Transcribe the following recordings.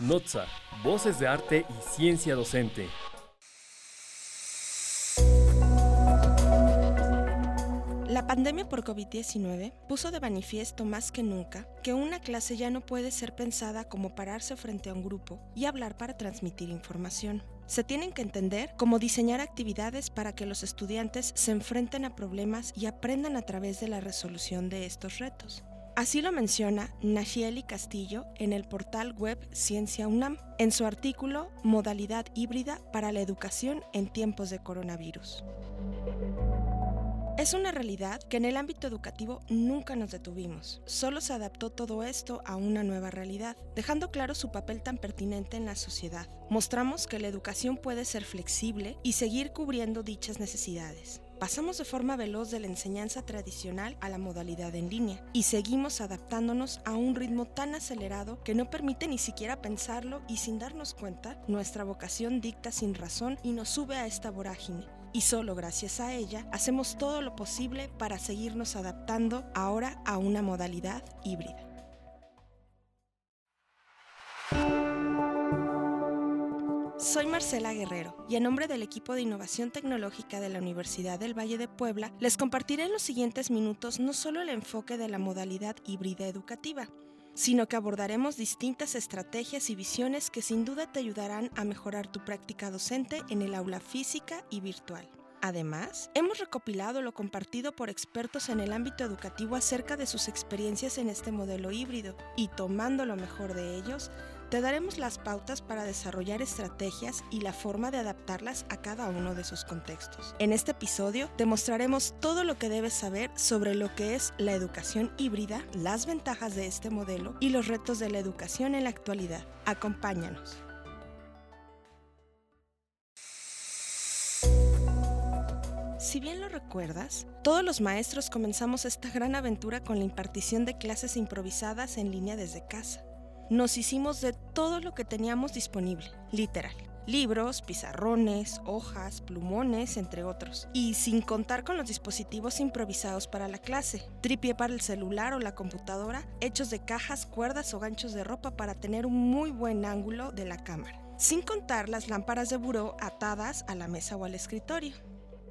Notza, Voces de Arte y Ciencia Docente. La pandemia por COVID-19 puso de manifiesto más que nunca que una clase ya no puede ser pensada como pararse frente a un grupo y hablar para transmitir información. Se tienen que entender como diseñar actividades para que los estudiantes se enfrenten a problemas y aprendan a través de la resolución de estos retos. Así lo menciona Nachieli Castillo en el portal web Ciencia UNAM, en su artículo Modalidad híbrida para la educación en tiempos de coronavirus. Es una realidad que en el ámbito educativo nunca nos detuvimos, solo se adaptó todo esto a una nueva realidad, dejando claro su papel tan pertinente en la sociedad. Mostramos que la educación puede ser flexible y seguir cubriendo dichas necesidades. Pasamos de forma veloz de la enseñanza tradicional a la modalidad en línea y seguimos adaptándonos a un ritmo tan acelerado que no permite ni siquiera pensarlo y sin darnos cuenta, nuestra vocación dicta sin razón y nos sube a esta vorágine y solo gracias a ella hacemos todo lo posible para seguirnos adaptando ahora a una modalidad híbrida. Soy Marcela Guerrero y en nombre del equipo de innovación tecnológica de la Universidad del Valle de Puebla les compartiré en los siguientes minutos no solo el enfoque de la modalidad híbrida educativa, sino que abordaremos distintas estrategias y visiones que sin duda te ayudarán a mejorar tu práctica docente en el aula física y virtual. Además, hemos recopilado lo compartido por expertos en el ámbito educativo acerca de sus experiencias en este modelo híbrido y tomando lo mejor de ellos, te daremos las pautas para desarrollar estrategias y la forma de adaptarlas a cada uno de sus contextos. En este episodio te mostraremos todo lo que debes saber sobre lo que es la educación híbrida, las ventajas de este modelo y los retos de la educación en la actualidad. Acompáñanos. Si bien lo recuerdas, todos los maestros comenzamos esta gran aventura con la impartición de clases improvisadas en línea desde casa nos hicimos de todo lo que teníamos disponible, literal. Libros, pizarrones, hojas, plumones, entre otros. Y sin contar con los dispositivos improvisados para la clase, tripié para el celular o la computadora, hechos de cajas, cuerdas o ganchos de ropa para tener un muy buen ángulo de la cámara. Sin contar las lámparas de buró atadas a la mesa o al escritorio.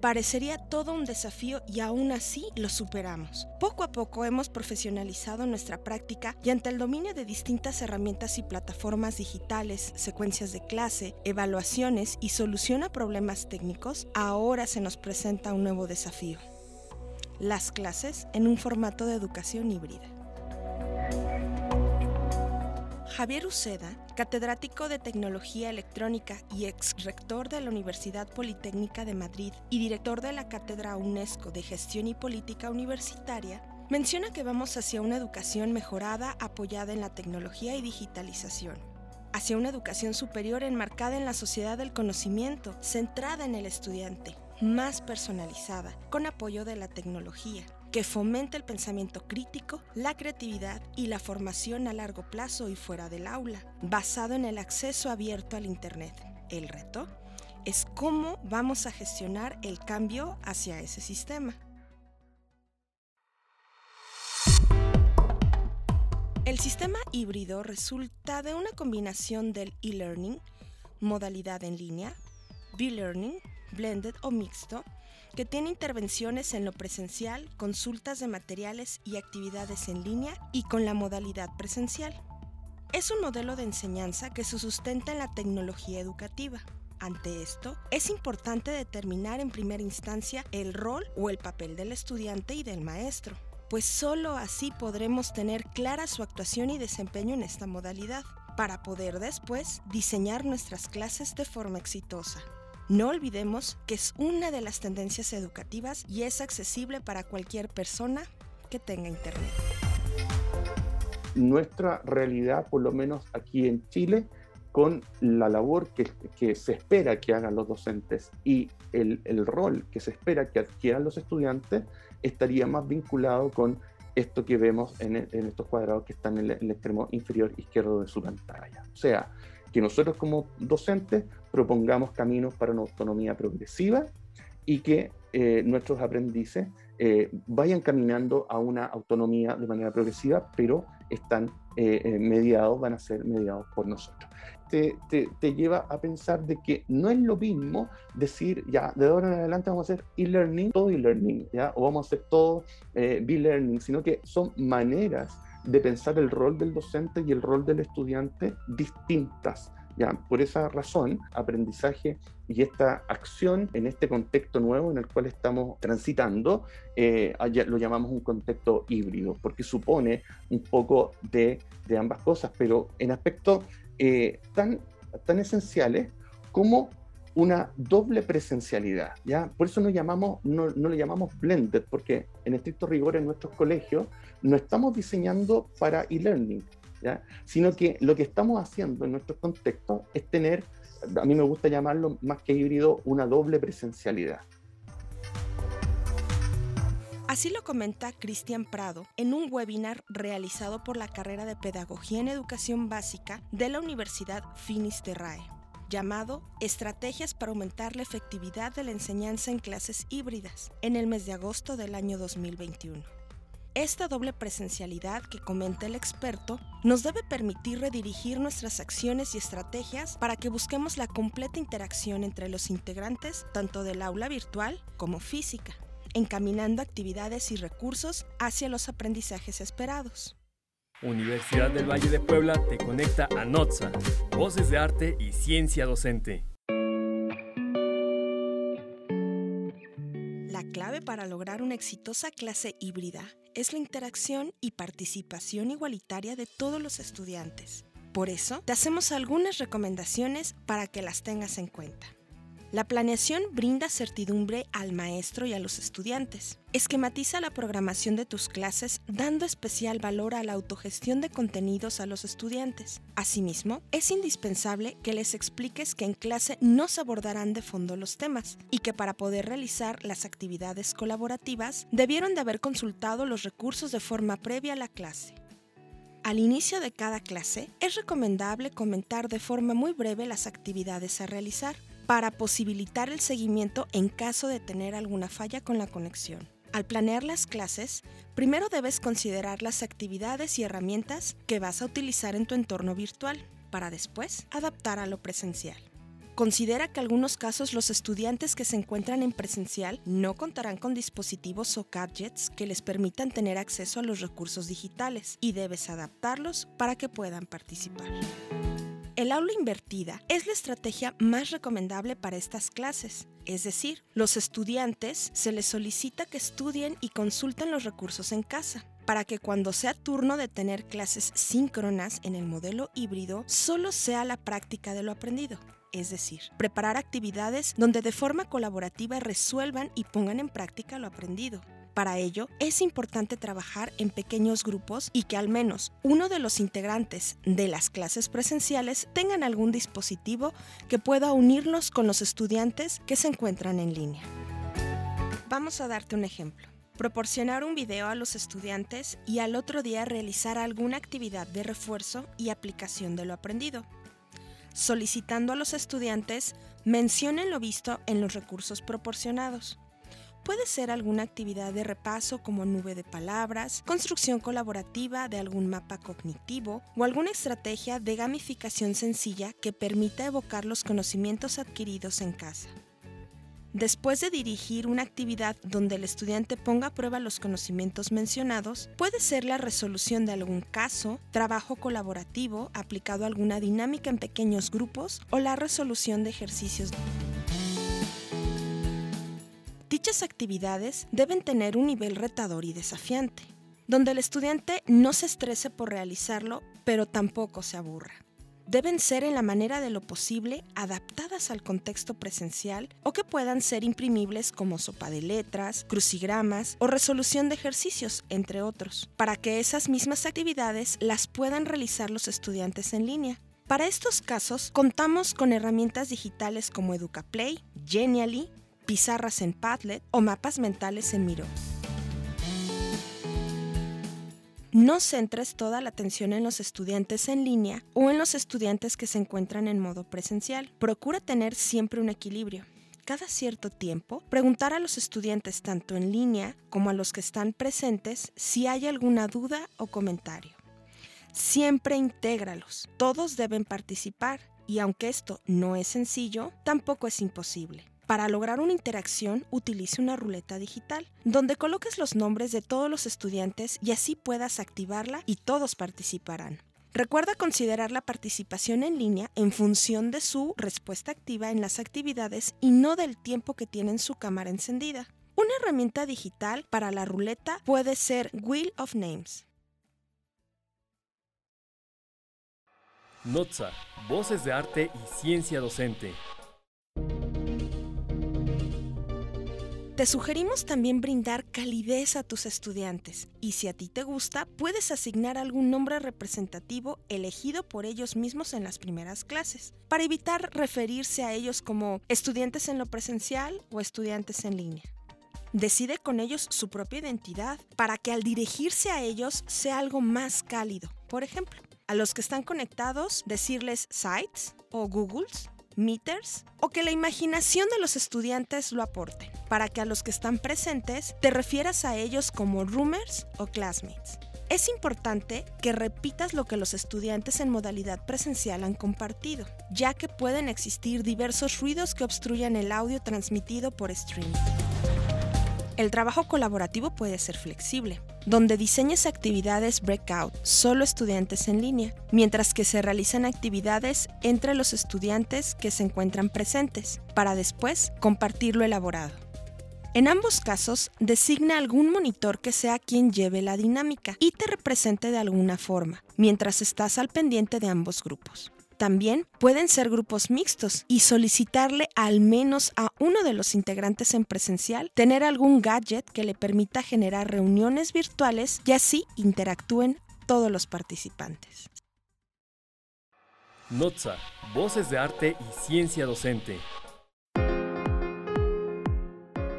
Parecería todo un desafío y aún así lo superamos. Poco a poco hemos profesionalizado nuestra práctica y ante el dominio de distintas herramientas y plataformas digitales, secuencias de clase, evaluaciones y solución a problemas técnicos, ahora se nos presenta un nuevo desafío. Las clases en un formato de educación híbrida. Javier Uceda, catedrático de Tecnología Electrónica y ex rector de la Universidad Politécnica de Madrid y director de la Cátedra UNESCO de Gestión y Política Universitaria, menciona que vamos hacia una educación mejorada apoyada en la tecnología y digitalización, hacia una educación superior enmarcada en la sociedad del conocimiento, centrada en el estudiante, más personalizada, con apoyo de la tecnología que fomente el pensamiento crítico, la creatividad y la formación a largo plazo y fuera del aula, basado en el acceso abierto al Internet. El reto es cómo vamos a gestionar el cambio hacia ese sistema. El sistema híbrido resulta de una combinación del e-learning, modalidad en línea, B-learning, blended o mixto, que tiene intervenciones en lo presencial, consultas de materiales y actividades en línea y con la modalidad presencial. Es un modelo de enseñanza que se sustenta en la tecnología educativa. Ante esto, es importante determinar en primera instancia el rol o el papel del estudiante y del maestro, pues sólo así podremos tener clara su actuación y desempeño en esta modalidad, para poder después diseñar nuestras clases de forma exitosa. No olvidemos que es una de las tendencias educativas y es accesible para cualquier persona que tenga internet. Nuestra realidad, por lo menos aquí en Chile, con la labor que, se espera que hagan los docentes y el, rol que se espera que adquieran los estudiantes, estaría más vinculado con esto que vemos en, estos cuadrados que están en el, extremo inferior izquierdo de su pantalla. O sea, que nosotros como docentes propongamos caminos para una autonomía progresiva y que eh, nuestros aprendices eh, vayan caminando a una autonomía de manera progresiva, pero están mediados van a ser mediados por nosotros. Te, te, lleva a pensar de que no es lo mismo decir, ya, de ahora en adelante vamos a hacer e-learning, todo e-learning, ¿ya? o vamos a hacer todo b-learning, sino que son maneras de pensar el rol del docente y el rol del estudiante distintas. Ya, por esa razón, aprendizaje y esta acción en este contexto nuevo en el cual estamos transitando, eh, lo llamamos un contexto híbrido, porque supone un poco de, de ambas cosas, pero en aspectos eh, tan, tan esenciales como una doble presencialidad, ¿ya? Por eso no, llamamos, no, no le llamamos blended, porque en estricto rigor en nuestros colegios no estamos diseñando para e-learning, ¿ya? Sino que lo que estamos haciendo en nuestro contexto es tener, a mí me gusta llamarlo más que híbrido, una doble presencialidad. Así lo comenta Cristian Prado en un webinar realizado por la carrera de Pedagogía en Educación Básica de la Universidad Finisterrae llamado Estrategias para aumentar la efectividad de la enseñanza en clases híbridas, en el mes de agosto del año 2021. Esta doble presencialidad que comenta el experto nos debe permitir redirigir nuestras acciones y estrategias para que busquemos la completa interacción entre los integrantes tanto del aula virtual como física, encaminando actividades y recursos hacia los aprendizajes esperados. Universidad del Valle de Puebla te conecta a NOTSA, Voces de Arte y Ciencia Docente. La clave para lograr una exitosa clase híbrida es la interacción y participación igualitaria de todos los estudiantes. Por eso, te hacemos algunas recomendaciones para que las tengas en cuenta. La planeación brinda certidumbre al maestro y a los estudiantes. Esquematiza la programación de tus clases dando especial valor a la autogestión de contenidos a los estudiantes. Asimismo, es indispensable que les expliques que en clase no se abordarán de fondo los temas y que para poder realizar las actividades colaborativas debieron de haber consultado los recursos de forma previa a la clase. Al inicio de cada clase, es recomendable comentar de forma muy breve las actividades a realizar para posibilitar el seguimiento en caso de tener alguna falla con la conexión. Al planear las clases, primero debes considerar las actividades y herramientas que vas a utilizar en tu entorno virtual, para después adaptar a lo presencial. Considera que en algunos casos los estudiantes que se encuentran en presencial no contarán con dispositivos o gadgets que les permitan tener acceso a los recursos digitales y debes adaptarlos para que puedan participar. El aula invertida es la estrategia más recomendable para estas clases. Es decir, los estudiantes se les solicita que estudien y consulten los recursos en casa para que cuando sea turno de tener clases síncronas en el modelo híbrido, solo sea la práctica de lo aprendido. Es decir, preparar actividades donde de forma colaborativa resuelvan y pongan en práctica lo aprendido. Para ello, es importante trabajar en pequeños grupos y que al menos uno de los integrantes de las clases presenciales tengan algún dispositivo que pueda unirlos con los estudiantes que se encuentran en línea. Vamos a darte un ejemplo. Proporcionar un video a los estudiantes y al otro día realizar alguna actividad de refuerzo y aplicación de lo aprendido solicitando a los estudiantes mencionen lo visto en los recursos proporcionados. Puede ser alguna actividad de repaso como nube de palabras, construcción colaborativa de algún mapa cognitivo o alguna estrategia de gamificación sencilla que permita evocar los conocimientos adquiridos en casa. Después de dirigir una actividad donde el estudiante ponga a prueba los conocimientos mencionados, puede ser la resolución de algún caso, trabajo colaborativo aplicado a alguna dinámica en pequeños grupos o la resolución de ejercicios. Dichas actividades deben tener un nivel retador y desafiante, donde el estudiante no se estrese por realizarlo, pero tampoco se aburra. Deben ser en la manera de lo posible adaptadas al contexto presencial o que puedan ser imprimibles como sopa de letras, crucigramas o resolución de ejercicios, entre otros, para que esas mismas actividades las puedan realizar los estudiantes en línea. Para estos casos, contamos con herramientas digitales como EducaPlay, Genially, pizarras en Padlet o mapas mentales en Miro. No centres toda la atención en los estudiantes en línea o en los estudiantes que se encuentran en modo presencial. Procura tener siempre un equilibrio. Cada cierto tiempo, preguntar a los estudiantes tanto en línea como a los que están presentes si hay alguna duda o comentario. siempre intégralos. Todos deben participar y aunque esto no es sencillo, tampoco es imposible. Para lograr una interacción, utilice una ruleta digital, donde coloques los nombres de todos los estudiantes y así puedas activarla y todos participarán. Recuerda considerar la participación en línea en función de su respuesta activa en las actividades y no del tiempo que tienen su cámara encendida. Una herramienta digital para la ruleta puede ser Wheel of Names. Notza, voces de arte y ciencia docente. Te sugerimos también brindar calidez a tus estudiantes y si a ti te gusta, puedes asignar algún nombre representativo elegido por ellos mismos en las primeras clases, para evitar referirse a ellos como estudiantes en lo presencial o estudiantes en línea. Decide con ellos su propia identidad para que al dirigirse a ellos sea algo más cálido. Por ejemplo, a los que están conectados, decirles sites o Googles meters o que la imaginación de los estudiantes lo aporte, para que a los que están presentes te refieras a ellos como roomers o classmates. Es importante que repitas lo que los estudiantes en modalidad presencial han compartido, ya que pueden existir diversos ruidos que obstruyan el audio transmitido por streaming. El trabajo colaborativo puede ser flexible, donde diseñes actividades breakout, solo estudiantes en línea, mientras que se realizan actividades entre los estudiantes que se encuentran presentes, para después compartir lo elaborado. En ambos casos, designa algún monitor que sea quien lleve la dinámica y te represente de alguna forma, mientras estás al pendiente de ambos grupos. También pueden ser grupos mixtos y solicitarle al menos a uno de los integrantes en presencial tener algún gadget que le permita generar reuniones virtuales y así interactúen todos los participantes. Notza, voces de arte y ciencia docente.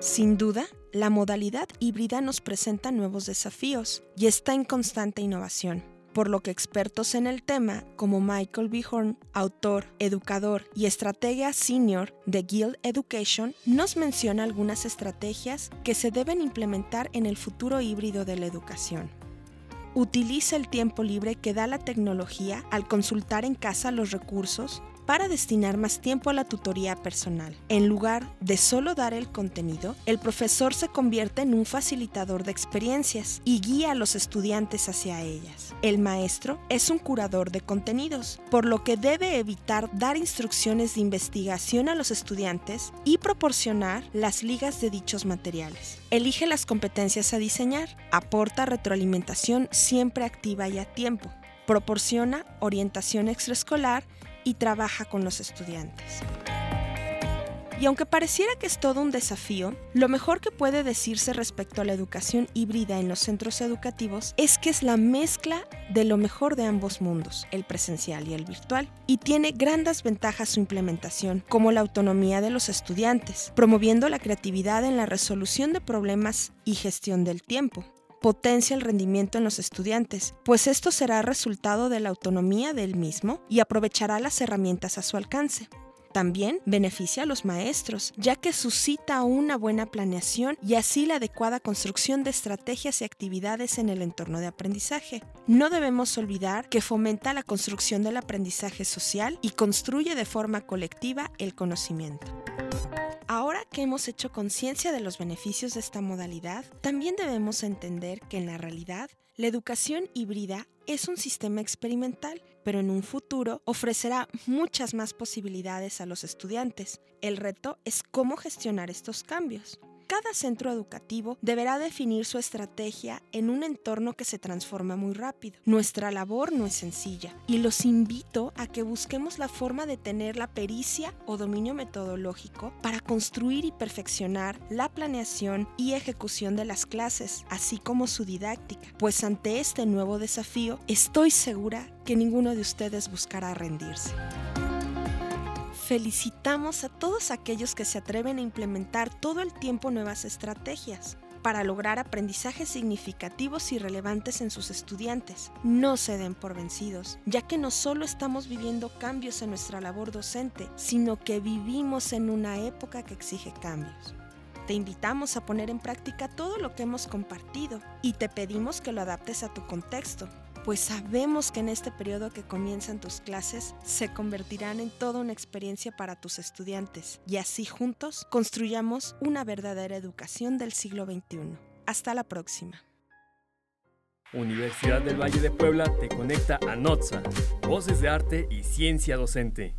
Sin duda, la modalidad híbrida nos presenta nuevos desafíos y está en constante innovación por lo que expertos en el tema, como Michael B. Horn, autor, educador y estratega senior de Guild Education, nos menciona algunas estrategias que se deben implementar en el futuro híbrido de la educación. Utiliza el tiempo libre que da la tecnología al consultar en casa los recursos para destinar más tiempo a la tutoría personal. En lugar de solo dar el contenido, el profesor se convierte en un facilitador de experiencias y guía a los estudiantes hacia ellas. El maestro es un curador de contenidos, por lo que debe evitar dar instrucciones de investigación a los estudiantes y proporcionar las ligas de dichos materiales. Elige las competencias a diseñar, aporta retroalimentación siempre activa y a tiempo, proporciona orientación extraescolar y trabaja con los estudiantes. Y aunque pareciera que es todo un desafío, lo mejor que puede decirse respecto a la educación híbrida en los centros educativos es que es la mezcla de lo mejor de ambos mundos, el presencial y el virtual, y tiene grandes ventajas su implementación, como la autonomía de los estudiantes, promoviendo la creatividad en la resolución de problemas y gestión del tiempo, potencia el rendimiento en los estudiantes, pues esto será resultado de la autonomía del mismo y aprovechará las herramientas a su alcance. También beneficia a los maestros, ya que suscita una buena planeación y así la adecuada construcción de estrategias y actividades en el entorno de aprendizaje. No debemos olvidar que fomenta la construcción del aprendizaje social y construye de forma colectiva el conocimiento. Ahora que hemos hecho conciencia de los beneficios de esta modalidad, también debemos entender que en la realidad la educación híbrida es un sistema experimental, pero en un futuro ofrecerá muchas más posibilidades a los estudiantes. El reto es cómo gestionar estos cambios. Cada centro educativo deberá definir su estrategia en un entorno que se transforma muy rápido. Nuestra labor no es sencilla y los invito a que busquemos la forma de tener la pericia o dominio metodológico para construir y perfeccionar la planeación y ejecución de las clases, así como su didáctica, pues ante este nuevo desafío estoy segura que ninguno de ustedes buscará rendirse felicitamos a todos aquellos que se atreven a implementar todo el tiempo nuevas estrategias para lograr aprendizajes significativos y relevantes en sus estudiantes. No se den por vencidos, ya que no solo estamos viviendo cambios en nuestra labor docente, sino que vivimos en una época que exige cambios. Te invitamos a poner en práctica todo lo que hemos compartido y te pedimos que lo adaptes a tu contexto pues sabemos que en este periodo que comienzan tus clases se convertirán en toda una experiencia para tus estudiantes y así juntos construyamos una verdadera educación del siglo XXI. Hasta la próxima. Universidad del Valle de Puebla te conecta a NOTSA, Voces de Arte y Ciencia Docente.